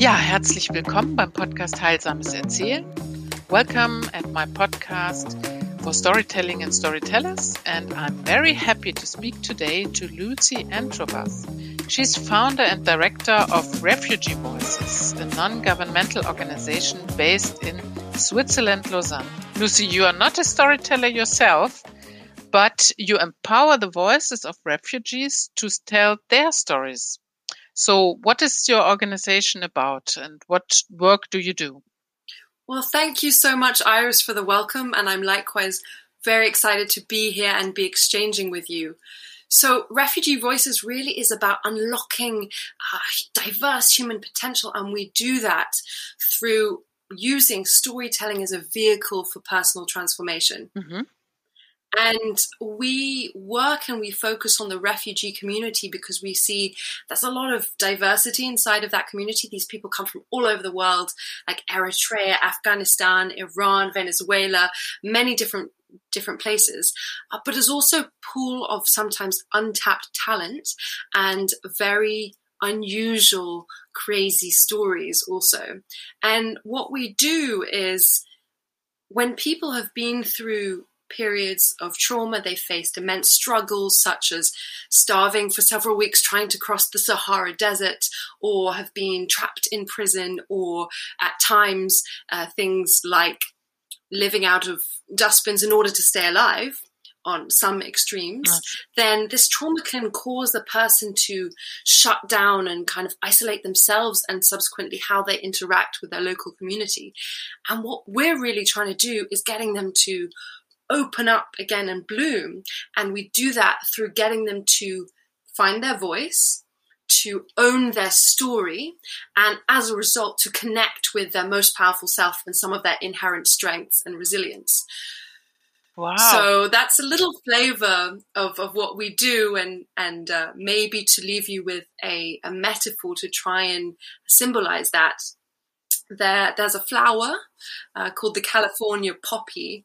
Ja, herzlich willkommen beim Podcast Heilsames Erzählen. Welcome at my podcast for storytelling and storytellers, and I'm very happy to speak today to Lucy Antrobas. She's founder and director of Refugee Voices, a non-governmental organization based in Switzerland, Lausanne. Lucy, you are not a storyteller yourself, but you empower the voices of refugees to tell their stories. So, what is your organization about and what work do you do? Well, thank you so much, Iris, for the welcome, and I'm likewise very excited to be here and be exchanging with you. So, Refugee Voices really is about unlocking uh, diverse human potential, and we do that through using storytelling as a vehicle for personal transformation. Mm-hmm. And we work and we focus on the refugee community because we see there's a lot of diversity inside of that community. These people come from all over the world, like Eritrea, Afghanistan, Iran, Venezuela, many different different places. Uh, but there's also a pool of sometimes untapped talent and very unusual, crazy stories also. And what we do is when people have been through periods of trauma. They faced immense struggles, such as starving for several weeks trying to cross the Sahara Desert, or have been trapped in prison, or at times uh, things like living out of dustbins in order to stay alive on some extremes, then this trauma can cause the person to shut down and kind of isolate themselves and subsequently how they interact with their local community. And what we're really trying to do is getting them to open up again and bloom. And we do that through getting them to find their voice, to own their story, and as a result, to connect with their most powerful self and some of their inherent strengths and resilience. Wow. So that's a little flavor of, of what we do, and and uh, maybe to leave you with a, a metaphor to try and symbolize that. There, there's a flower uh, called the California poppy,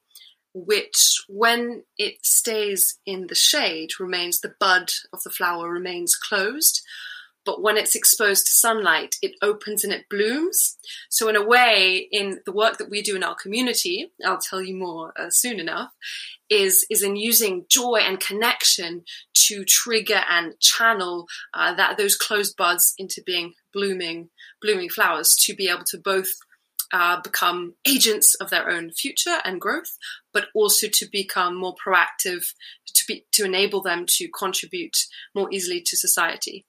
which, when it stays in the shade, remains the bud of the flower remains closed. But when it's exposed to sunlight, it opens and it blooms. So, in a way, in the work that we do in our community, I'll tell you more uh, soon enough, is is in using joy and connection to trigger and channel uh, that those closed buds into being blooming blooming flowers to be able to both uh, become agents of their own future and growth, but also to become more proactive, to be to enable them to contribute more easily to society.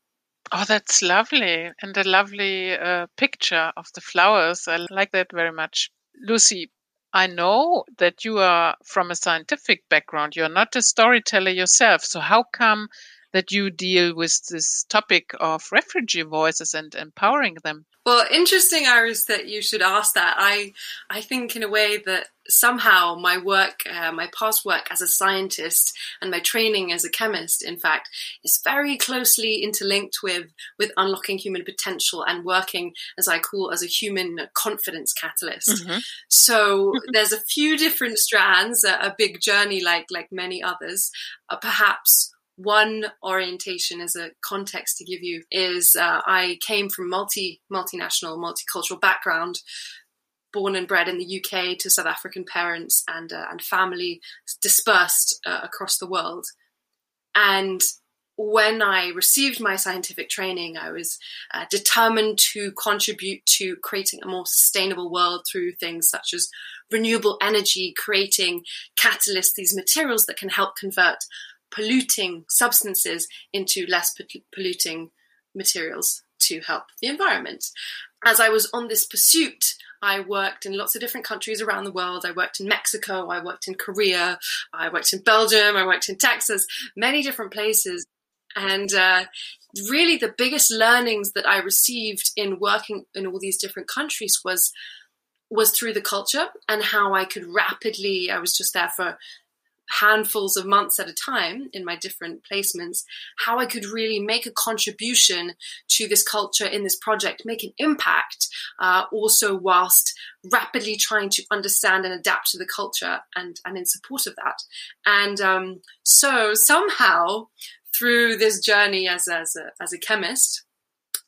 Oh, that's lovely, and a lovely uh, picture of the flowers. I like that very much, Lucy. I know that you are from a scientific background. You're not a storyteller yourself. So, how come that you deal with this topic of refugee voices and empowering them? Well, interesting, Iris, that you should ask that. I, I think in a way that somehow my work, uh, my past work as a scientist and my training as a chemist, in fact, is very closely interlinked with with unlocking human potential and working, as I call, as a human confidence catalyst. Mm-hmm. So there's a few different strands, a, a, big journey like like many others. Uh, perhaps one orientation as a context to give you is uh, I came from multi multinational multicultural background born and bred in the UK to South African parents and uh, and family dispersed uh, across the world. And when I received my scientific training, I was uh, determined to contribute to creating a more sustainable world through things such as renewable energy, creating catalysts, these materials that can help convert polluting substances into less polluting materials to help the environment. As I was on this pursuit, I worked in lots of different countries around the world. I worked in Mexico, I worked in Korea, I worked in Belgium, I worked in Texas, many different places. And uh, really, the biggest learnings that I received in working in all these different countries was was through the culture and how I could rapidly. I was just there for handfuls of months at a time in my different placements, how I could really make a contribution to this culture in this project, make an impact, uh, also whilst rapidly trying to understand and adapt to the culture and, and in support of that. And um, so somehow through this journey as, as, a, as a chemist,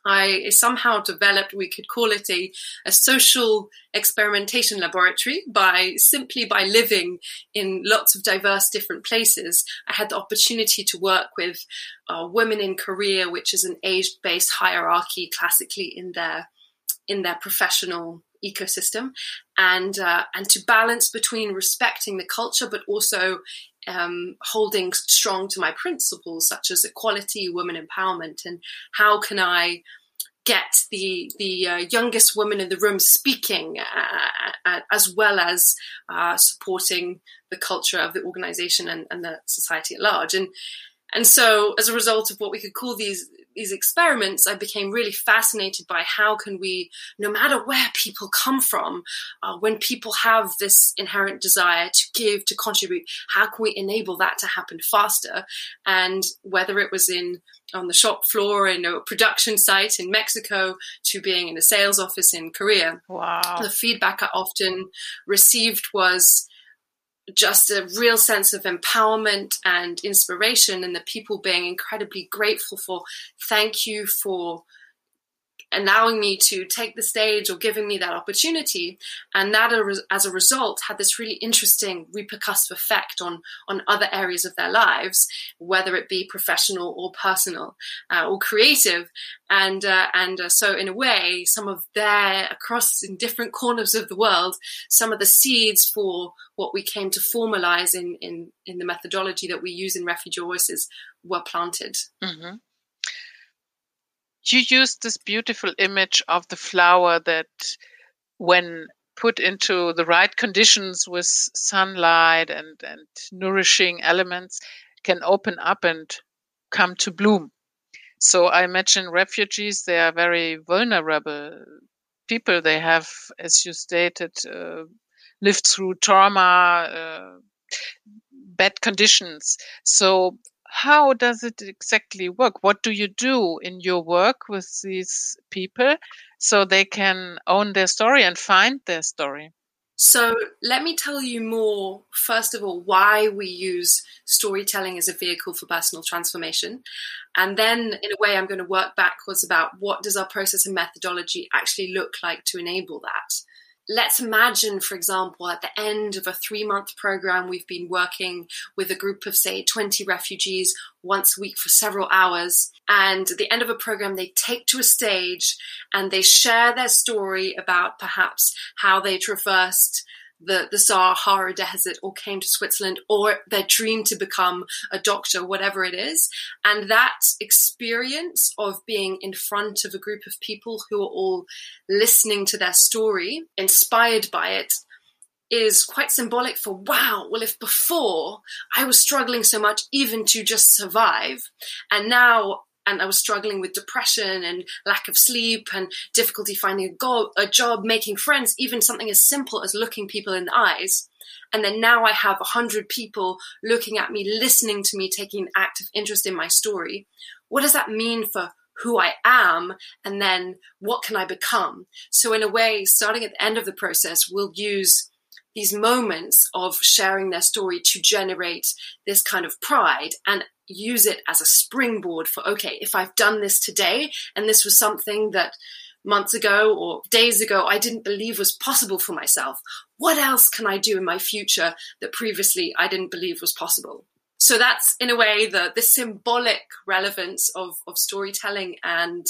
I somehow developed, we could call it a, a social experimentation laboratory by simply by living in lots of diverse different places. I had the opportunity to work with uh, women in Korea, which is an age-based hierarchy classically in their in their professional ecosystem, and uh, and to balance between respecting the culture but also um, holding strong to my principles such as equality, women empowerment, and how can I get the the uh, youngest woman in the room speaking uh, uh, as well as uh, supporting the culture of the organization and, and, the society at large. And and so as a result of what we could call these these experiments, I became really fascinated by how can we, no matter where people come from, uh, when people have this inherent desire to give, to contribute, how can we enable that to happen faster? And whether it was in on the shop floor in a production site in Mexico to being in a sales office in Korea, wow. the feedback I often received was just a real sense of empowerment and inspiration and the people being incredibly grateful for. Thank you for allowing me to take the stage or giving me that opportunity. And that as a result had this really interesting repercussive effect on on other areas of their lives whether it be professional or personal uh, or creative. And uh, and uh, so in a way some of their across in different corners of the world some of the seeds for what we came to formalize in in in the methodology that we use in refugee voices were planted. Mm-hmm you used this beautiful image of the flower that when put into the right conditions with sunlight and, and nourishing elements can open up and come to bloom. So I imagine refugees, they are very vulnerable people. They have, as you stated, uh, lived through trauma, uh, bad conditions. So how does it exactly work? What do you do in your work with these people so they can own their story and find their story? So, let me tell you more, first of all, why we use storytelling as a vehicle for personal transformation. And then, in a way, I'm going to work backwards about what does our process and methodology actually look like to enable that let's imagine, for example, at the end of a three month program, we've been working with a group of, say, 20 refugees once a week for several hours. And at the end of a program, they take to a stage and they share their story about perhaps how they traversed the, the Sahara Desert or came to Switzerland or their dream to become a doctor, whatever it is. And that experience of being in front of a group of people who are all listening to their story, inspired by it, is quite symbolic for wow, well, if before I was struggling so much even to just survive, and now and I was struggling with depression and lack of sleep and difficulty finding a, go- a job, making friends, even something as simple as looking people in the eyes. And then now I have a hundred people looking at me, listening to me, taking an active interest in my story. What does that mean for who I am? And then what can I become? So in a way, starting at the end of the process, we'll use these moments of sharing their story to generate this kind of pride and use it as a springboard for okay, if I've done this today and this was something that months ago or days ago I didn't believe was possible for myself, what else can I do in my future that previously I didn't believe was possible? So that's in a way the the symbolic relevance of of storytelling and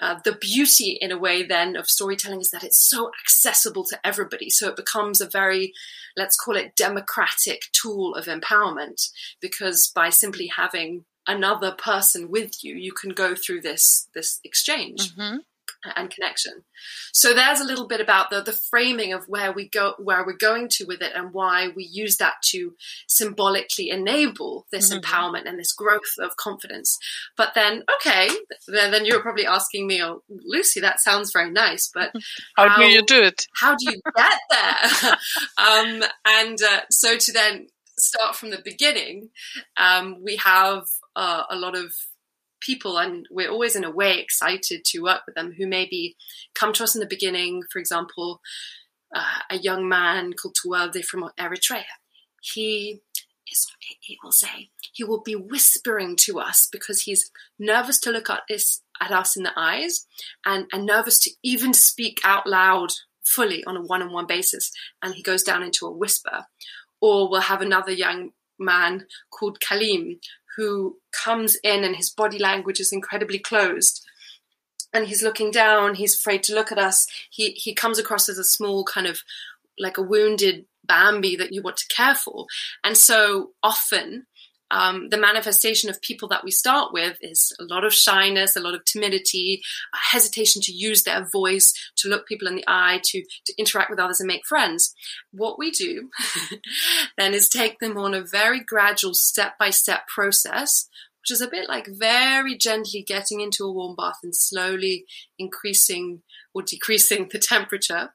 uh, the beauty in a way then of storytelling is that it's so accessible to everybody. So it becomes a very let's call it democratic tool of empowerment because by simply having another person with you you can go through this this exchange. Mm-hmm and connection. So there's a little bit about the the framing of where we go where we're going to with it and why we use that to symbolically enable this mm-hmm. empowerment and this growth of confidence. But then okay, then, then you're probably asking me, oh, Lucy, that sounds very nice, but how, how do you do it? How do you get there? um, and uh, so to then start from the beginning, um, we have uh, a lot of people and we're always in a way excited to work with them who maybe come to us in the beginning for example uh, a young man called Tuwalde from Eritrea he is he will say he will be whispering to us because he's nervous to look at his at us in the eyes and, and nervous to even speak out loud fully on a one on one basis. And he goes down into a whisper. Or we'll have another young man called Kalim who comes in and his body language is incredibly closed. And he's looking down he's afraid to look at us. He he comes across as a small kind of like a wounded bambi that you want to care for. And so often um, the manifestation of people that we start with is a lot of shyness, a lot of timidity, hesitation to use their voice, to look people in the eye, to, to interact with others and make friends. What we do then is take them on a very gradual step by step process, which is a bit like very gently getting into a warm bath and slowly increasing or decreasing the temperature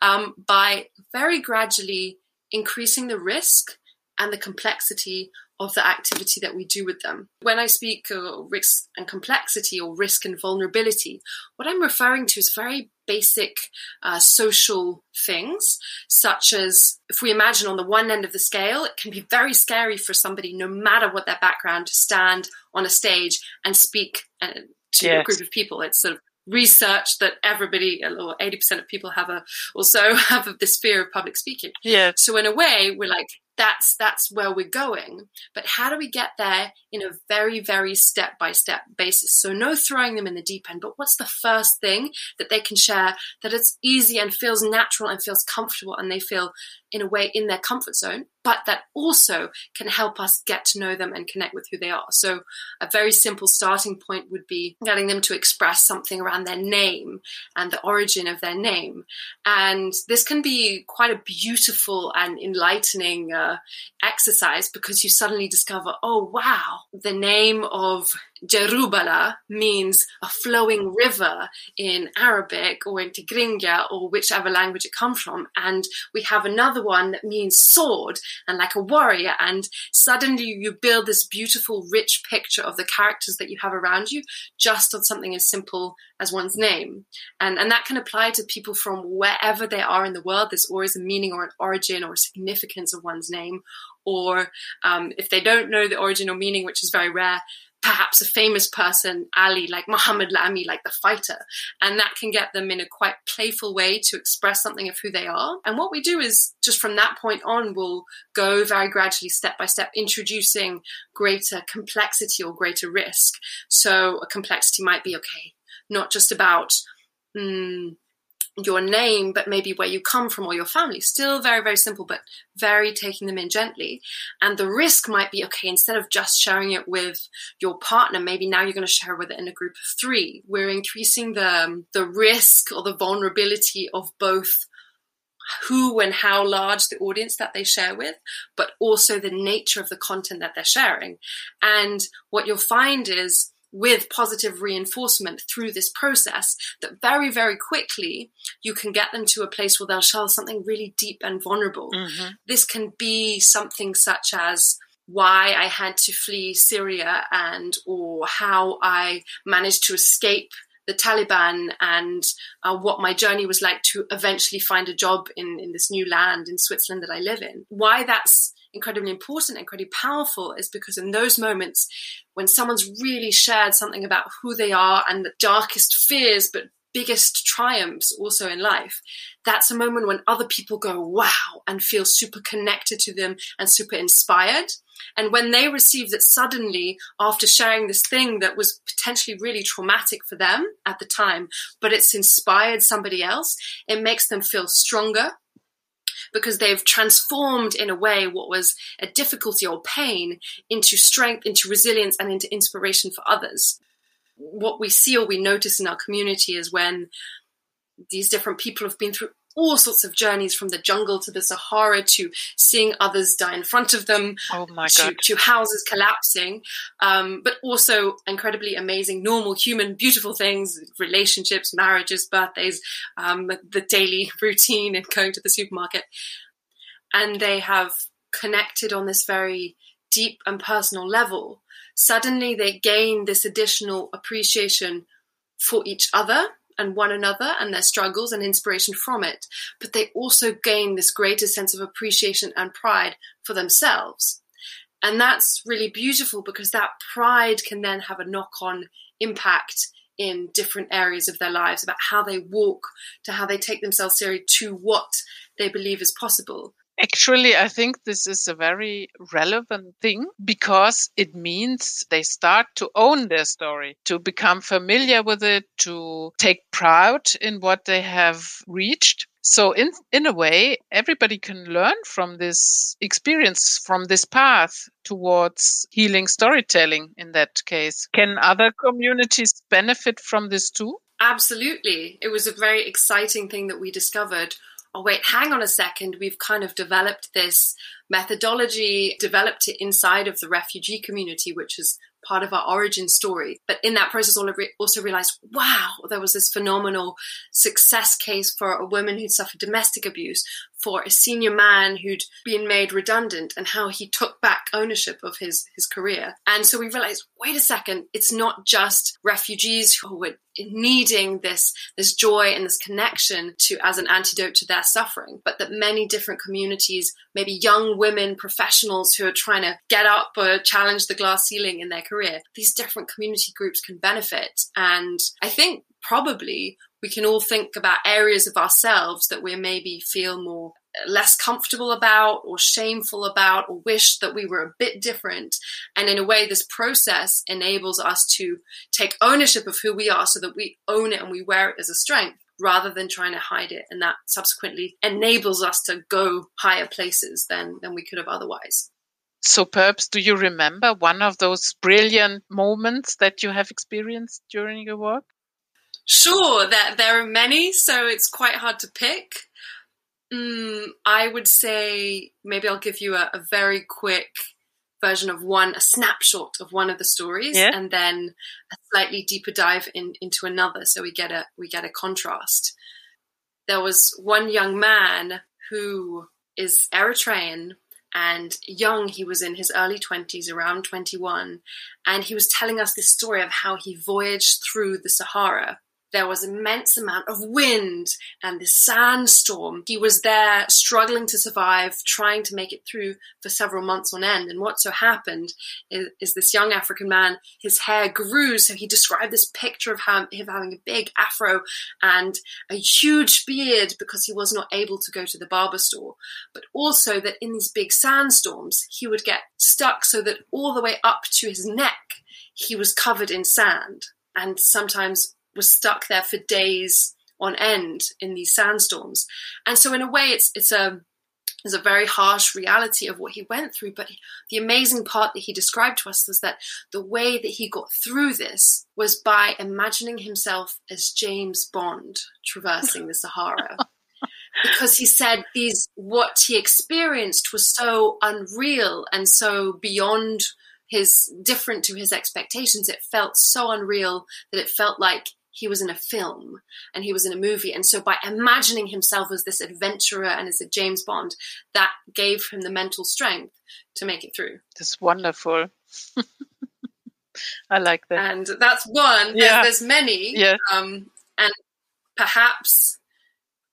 um, by very gradually increasing the risk and the complexity of the activity that we do with them. When I speak uh, risk and complexity or risk and vulnerability, what I'm referring to is very basic uh, social things, such as if we imagine on the one end of the scale, it can be very scary for somebody, no matter what their background, to stand on a stage and speak uh, to yes. a group of people. It's sort of research that everybody or 80% of people have a also have this fear of public speaking. Yeah. So in a way, we're like, that's that's where we're going. But how do we get there in a very very step by step basis? So no throwing them in the deep end but what's the first thing that they can share that it's easy and feels natural and feels comfortable and they feel in a way in their comfort zone but that also can help us get to know them and connect with who they are. So a very simple starting point would be getting them to express something around their name and the origin of their name. And this can be quite a beautiful and enlightening uh, exercise because you suddenly discover, oh wow, the name of Jerubala means a flowing river in Arabic or in Tigrinya or whichever language it comes from. And we have another one that means sword and like a warrior. And suddenly you build this beautiful, rich picture of the characters that you have around you just on something as simple as one's name. And, and that can apply to people from wherever they are in the world. There's always a meaning or an origin or significance of one's name. Or um, if they don't know the origin or meaning, which is very rare, perhaps a famous person, Ali, like Muhammad Ali, like the fighter. And that can get them in a quite playful way to express something of who they are. And what we do is just from that point on, we'll go very gradually, step by step, introducing greater complexity or greater risk. So a complexity might be, okay, not just about, mm, your name, but maybe where you come from or your family. Still very, very simple, but very taking them in gently. And the risk might be okay, instead of just sharing it with your partner, maybe now you're going to share with it in a group of three. We're increasing the, the risk or the vulnerability of both who and how large the audience that they share with, but also the nature of the content that they're sharing. And what you'll find is with positive reinforcement through this process that very, very quickly you can get them to a place where they'll share something really deep and vulnerable. Mm-hmm. This can be something such as why I had to flee Syria and or how I managed to escape the Taliban and uh, what my journey was like to eventually find a job in, in this new land in Switzerland that I live in. Why that's incredibly important, incredibly powerful is because in those moments when someone's really shared something about who they are and the darkest fears, but biggest triumphs also in life, that's a moment when other people go, wow, and feel super connected to them and super inspired. And when they receive that suddenly, after sharing this thing that was potentially really traumatic for them at the time, but it's inspired somebody else, it makes them feel stronger, because they've transformed in a way what was a difficulty or pain into strength, into resilience, and into inspiration for others. What we see or we notice in our community is when these different people have been through all sorts of journeys from the jungle to the Sahara to seeing others die in front of them, oh my to, God. to houses collapsing, um, but also incredibly amazing, normal, human, beautiful things, relationships, marriages, birthdays, um, the daily routine and going to the supermarket. And they have connected on this very deep and personal level. Suddenly they gain this additional appreciation for each other and one another and their struggles and inspiration from it, but they also gain this greater sense of appreciation and pride for themselves. And that's really beautiful because that pride can then have a knock on impact in different areas of their lives, about how they walk, to how they take themselves seriously, to what they believe is possible. Actually, I think this is a very relevant thing because it means they start to own their story, to become familiar with it, to take pride in what they have reached. So in, in a way, everybody can learn from this experience, from this path towards healing storytelling in that case. Can other communities benefit from this too? Absolutely. It was a very exciting thing that we discovered oh, wait, hang on a second, we've kind of developed this methodology, developed it inside of the refugee community, which is part of our origin story. But in that process, also realized, wow, there was this phenomenal success case for a woman who'd suffered domestic abuse, for a senior man who'd been made redundant, and how he took back ownership of his, his career. And so we realized, wait a second, it's not just refugees who were needing this, this joy and this connection to as an antidote to their suffering, but that many different communities, maybe young women, professionals who are trying to get up or challenge the glass ceiling in their career, these different community groups can benefit. And I think probably we can all think about areas of ourselves that we maybe feel more uh, less comfortable about or shameful about or wish that we were a bit different. And in a way this process enables us to take ownership of who we are so that we own it and we wear it as a strength rather than trying to hide it. And that subsequently enables us to go higher places than than we could have otherwise. So perhaps do you remember one of those brilliant moments that you have experienced during your work Sure, there, there are many, so it's quite hard to pick. Mm, I would say maybe I'll give you a, a, very quick version of one, a snapshot of one of the stories, yeah. and then a slightly deeper dive in, into another, so we get a we get a contrast. There was one young man who is Eritrean and young he was in his early 20s around 21 and he was telling us this story of how he voyaged through the sahara there was immense amount of wind and this sandstorm. He was there struggling to survive, trying to make it through for several months on end. And what so happened is, is this young African man, his hair grew. So he described this picture of him, him having a big afro and a huge beard because he was not able to go to the barber store. But also that in these big sandstorms, he would get stuck so that all the way up to his neck, he was covered in sand. And sometimes was stuck there for days on end in these sandstorms. And so in a way it's it's a is a very harsh reality of what he went through. But the amazing part that he described to us was that the way that he got through this was by imagining himself as James Bond traversing the Sahara. because he said these what he experienced was so unreal and so beyond his different to his expectations it felt so unreal that it felt like he was in a film and he was in a movie. And so by imagining himself as this adventurer and as a James Bond, that gave him the mental strength to make it through. That's wonderful. I like that. And that's one. Yeah. There's, there's many. Yeah. Um, and perhaps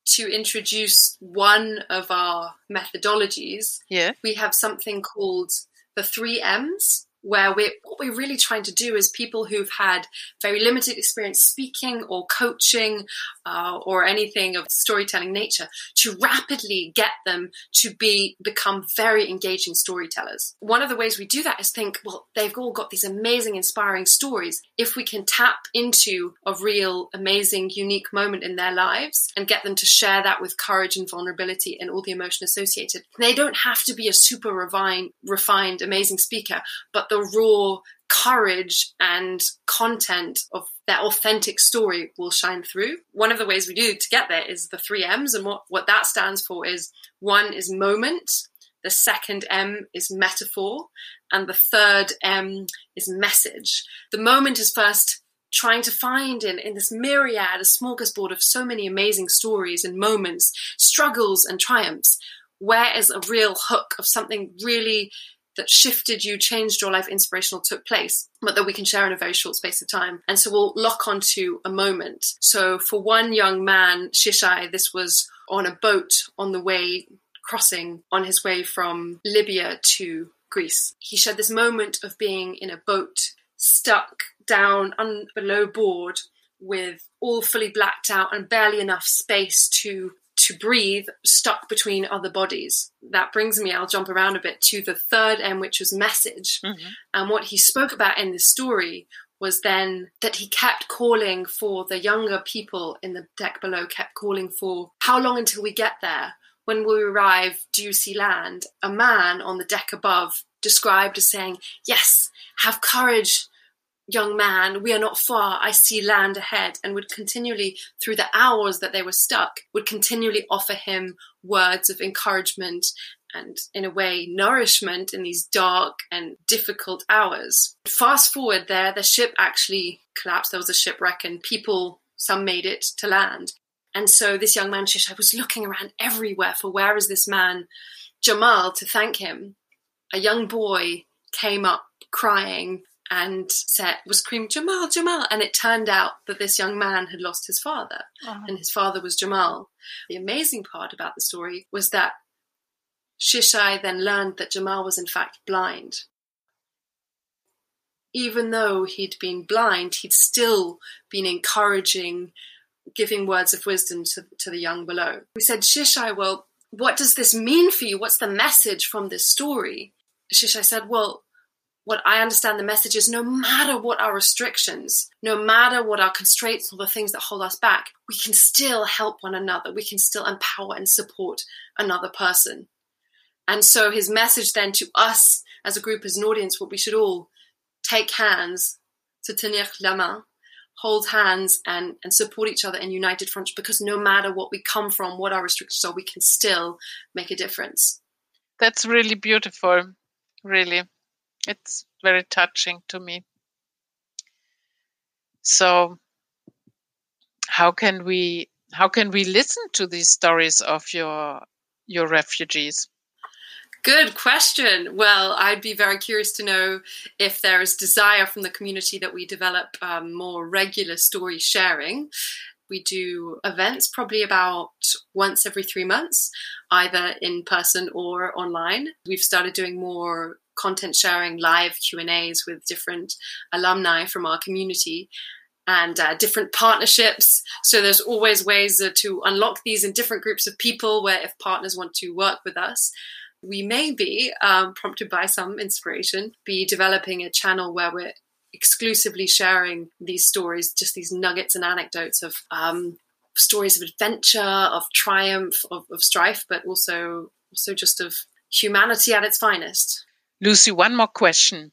to introduce one of our methodologies, yeah. we have something called the three M's where we're what we're really trying to do is people who've had very limited experience speaking or coaching uh, or anything of storytelling nature to rapidly get them to be become very engaging storytellers. One of the ways we do that is think well they've all got these amazing inspiring stories. If we can tap into a real amazing unique moment in their lives and get them to share that with courage and vulnerability and all the emotion associated they don't have to be a super refined refined amazing speaker but the raw courage and content of their authentic story will shine through. One of the ways we do to get there is the three M's, and what, what that stands for is one is moment, the second M is metaphor, and the third M is message. The moment is first trying to find in, in this myriad, a smorgasbord of so many amazing stories and moments, struggles and triumphs. Where is a real hook of something really that shifted you, changed your life, inspirational took place, but that we can share in a very short space of time. And so we'll lock onto a moment. So for one young man, Shishai, this was on a boat on the way crossing on his way from Libya to Greece. He shared this moment of being in a boat stuck down un- below board with all fully blacked out and barely enough space to to breathe stuck between other bodies. That brings me, I'll jump around a bit to the third M, which was message. Mm-hmm. And what he spoke about in this story was then that he kept calling for the younger people in the deck below, kept calling for how long until we get there? When we arrive, do you see land? A man on the deck above described as saying, Yes, have courage, young man, we are not far, I see land ahead, and would continually, through the hours that they were stuck, would continually offer him words of encouragement and, in a way, nourishment in these dark and difficult hours. Fast forward there, the ship actually collapsed. There was a shipwreck, and people, some made it to land. And so this young man, Shishai, was looking around everywhere for where is this man, Jamal, to thank him. A young boy came up crying and said was screaming Jamal, Jamal, and it turned out that this young man had lost his father, and his father was Jamal. The amazing part about the story was that Shishai then learned that Jamal was in fact blind. Even though he'd been blind, he'd still been encouraging, giving words of wisdom to, to the young below. We said, Shishai, well, what does this mean for you? What's the message from this story? Shishai said, Well, what I understand the message is no matter what our restrictions, no matter what our constraints or the things that hold us back, we can still help one another. We can still empower and support another person. And so his message then to us as a group, as an audience, what we should all take hands, to tenir la main, hold hands and, and support each other in united front because no matter what we come from, what our restrictions are, we can still make a difference. That's really beautiful, really it's very touching to me. So how can we how can we listen to these stories of your your refugees? Good question. Well, I'd be very curious to know if there is desire from the community that we develop um, more regular story sharing. We do events probably about once every three months, either in person or online. We've started doing more content sharing, live Q and A's with different alumni from our community, and uh, different partnerships. So there's always ways uh, to unlock these in different groups of people. Where if partners want to work with us, we may be um, prompted by some inspiration, be developing a channel where we're exclusively sharing these stories, just these nuggets and anecdotes of um, stories of adventure, of triumph, of, of strife, but also also just of humanity at its finest. Lucy, one more question.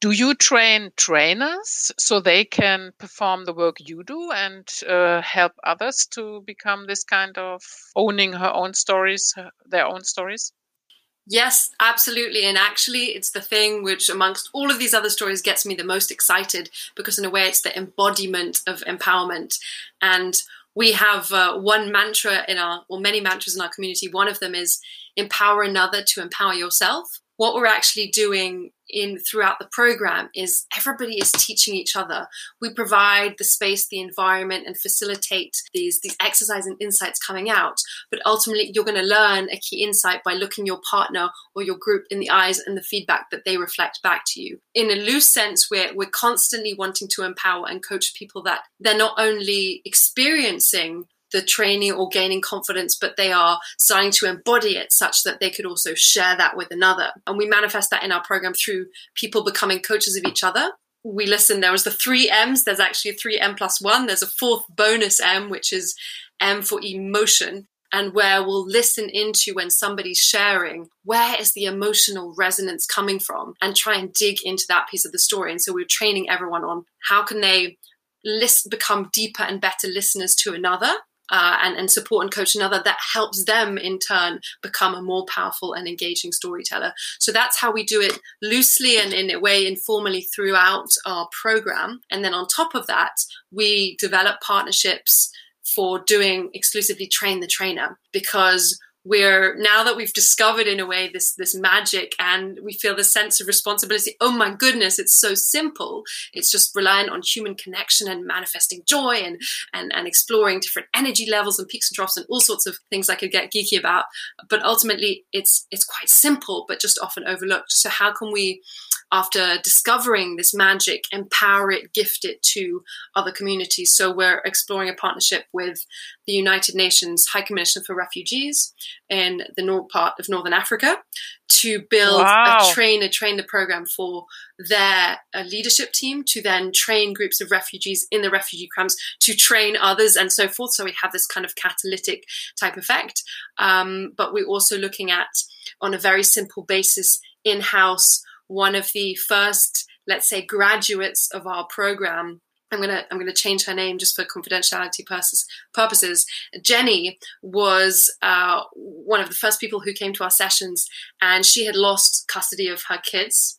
Do you train trainers so they can perform the work you do and uh, help others to become this kind of owning her own stories, their own stories? Yes, absolutely. And actually, it's the thing which, amongst all of these other stories, gets me the most excited because, in a way, it's the embodiment of empowerment. And we have uh, one mantra in our, or many mantras in our community. One of them is empower another to empower yourself what we're actually doing in throughout the program is everybody is teaching each other. We provide the space the environment and facilitate these these exercises and insights coming out. But ultimately you're going to learn a key insight by looking your partner or your group in the eyes and the feedback that they reflect back to you. In a loose sense we're we're constantly wanting to empower and coach people that they're not only experiencing the training or gaining confidence, but they are starting to embody it such that they could also share that with another. And we manifest that in our program through people becoming coaches of each other. We listen, there was the three M's, there's actually three M plus one, there's a fourth bonus M, which is M for emotion. And where we'll listen into when somebody's sharing, where is the emotional resonance coming from, and try and dig into that piece of the story. And so we're training everyone on how can they list, become deeper and better listeners to another uh, and, and support and coach another that helps them in turn become a more powerful and engaging storyteller. So that's how we do it loosely and in a way informally throughout our program. And then on top of that, we develop partnerships for doing exclusively train the trainer because we're now that we've discovered in a way this this magic and we feel the sense of responsibility oh my goodness it's so simple. It's just reliant on human connection and manifesting joy and and, and exploring different energy levels and peaks and troughs and all sorts of things i could get geeky about. But ultimately it's it's quite simple but just often overlooked. So how can we after discovering this magic, empower it, gift it to other communities. So we're exploring a partnership with the United Nations High Commission for Refugees in the north part of Northern Africa to build wow. a train a train the program for their uh, leadership team to then train groups of refugees in the refugee camps to train others and so forth. So we have this kind of catalytic type effect. Um, but we're also looking at on a very simple basis in house one of the first, let's say, graduates of our program I'm gonna I'm gonna change her name just for confidentiality purposes. Purposes. Jenny was uh, one of the first people who came to our sessions, and she had lost custody of her kids,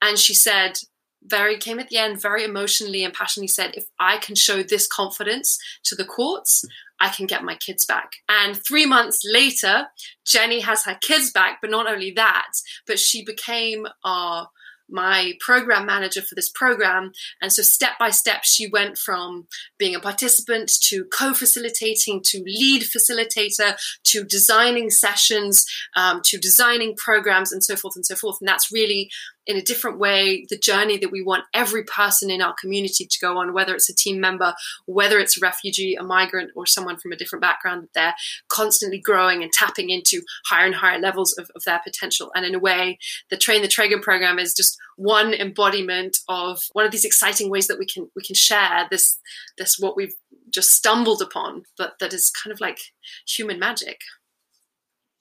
and she said very came at the end very emotionally and passionately said if i can show this confidence to the courts i can get my kids back and three months later jenny has her kids back but not only that but she became our my program manager for this program. And so, step by step, she went from being a participant to co facilitating to lead facilitator to designing sessions um, to designing programs and so forth and so forth. And that's really in a different way the journey that we want every person in our community to go on, whether it's a team member, whether it's a refugee, a migrant, or someone from a different background, that they're constantly growing and tapping into higher and higher levels of, of their potential. And in a way, the Train the Trainer program is just one embodiment of one of these exciting ways that we can we can share this this what we've just stumbled upon, but that is kind of like human magic.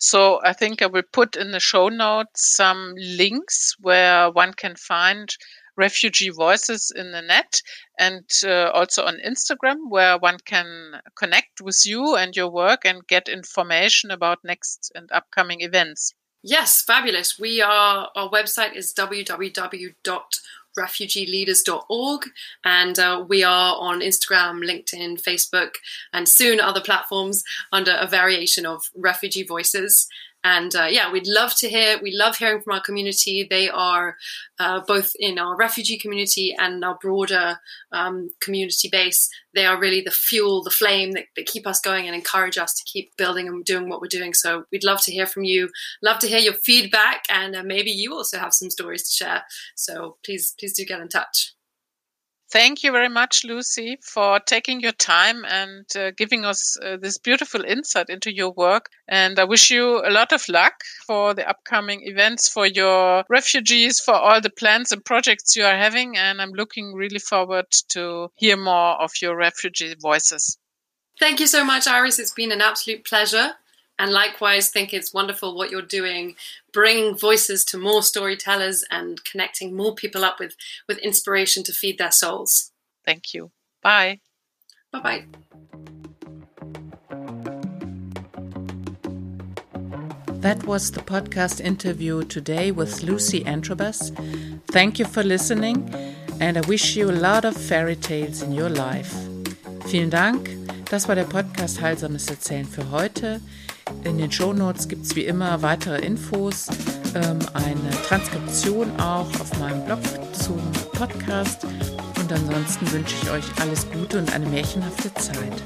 So I think I will put in the show notes some links where one can find refugee voices in the net and uh, also on Instagram where one can connect with you and your work and get information about next and upcoming events. Yes, fabulous. We are our website is www refugeeleaders.org. And uh, we are on Instagram, LinkedIn, Facebook, and soon other platforms under a variation of Refugee Voices. And uh, yeah, we'd love to hear. We love hearing from our community. They are uh, both in our refugee community and our broader um, community base. They are really the fuel, the flame that, that, keep us going and encourage us to keep building and doing what we're doing. So we'd love to hear from you. Love to hear your feedback, and uh, maybe you also have some stories to share. So please, please do get in touch. Thank you very much, Lucy, for taking your time and uh, giving us uh, this beautiful insight into your work. And I wish you a lot of luck for the upcoming events for your refugees, for all the plans and projects you are having. And I'm looking really forward to hear more of your refugee voices. Thank you so much, Iris. It's been an absolute pleasure. And likewise, think it's wonderful what you're doing, bringing voices to more storytellers and connecting more people up with, with inspiration to feed their souls. Thank you. Bye. Bye bye. That was the podcast interview today with Lucy Antrobus. Thank you for listening and I wish you a lot of fairy tales in your life. Vielen Dank. Das war der Podcast Heilsames Erzählen für heute. In den Show Notes gibt es wie immer weitere Infos, ähm, eine Transkription auch auf meinem Blog zum Podcast. Und ansonsten wünsche ich euch alles Gute und eine märchenhafte Zeit.